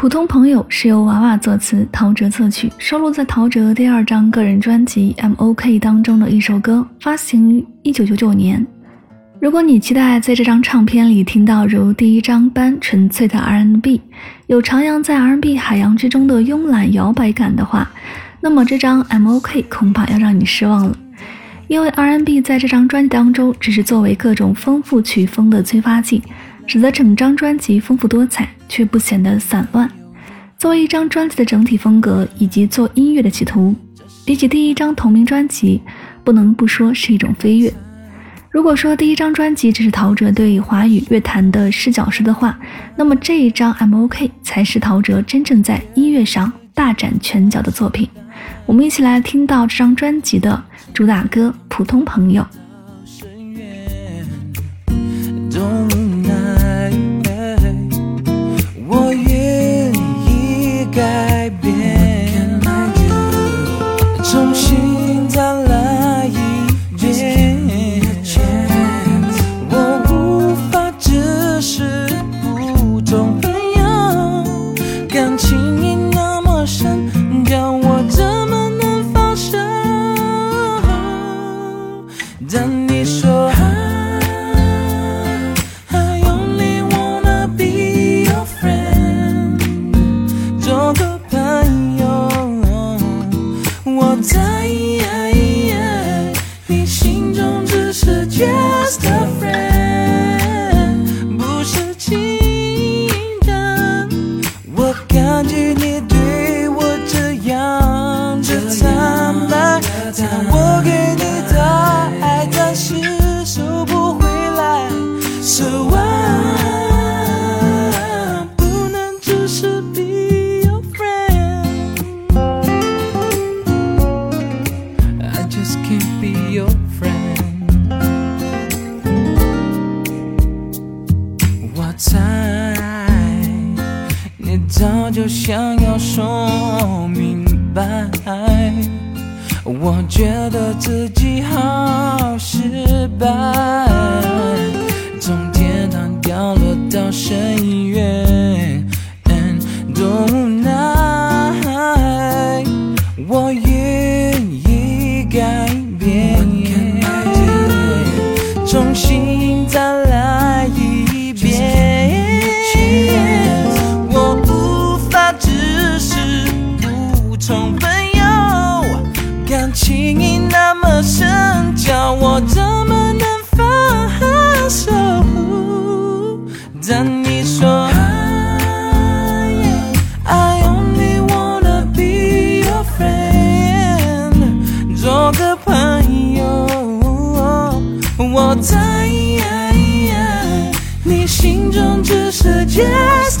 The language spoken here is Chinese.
普通朋友是由娃娃作词，陶喆作曲，收录在陶喆第二张个人专辑《M.O.K》当中的一首歌，发行于一九九九年。如果你期待在这张唱片里听到如第一张般纯粹的 R&B，有徜徉在 R&B 海洋之中的慵懒摇摆感的话，那么这张《M.O.K》恐怕要让你失望了。因为 R&B 在这张专辑当中只是作为各种丰富曲风的催发剂。使得整张专辑丰富多彩，却不显得散乱。作为一张专辑的整体风格以及做音乐的企图，比起第一张同名专辑，不能不说是一种飞跃。如果说第一张专辑只是陶喆对华语乐坛的视角式的话，那么这一张《M.O.K》才是陶喆真正在音乐上大展拳脚的作品。我们一起来听到这张专辑的主打歌《普通朋友》。ay. 猜，你早就想要说明白，我觉得自己好失败，从天堂掉落到深渊，情意那么深，叫我怎么能放手？但你说，I only wanna be your friend，做个朋友，我在你心中只是 just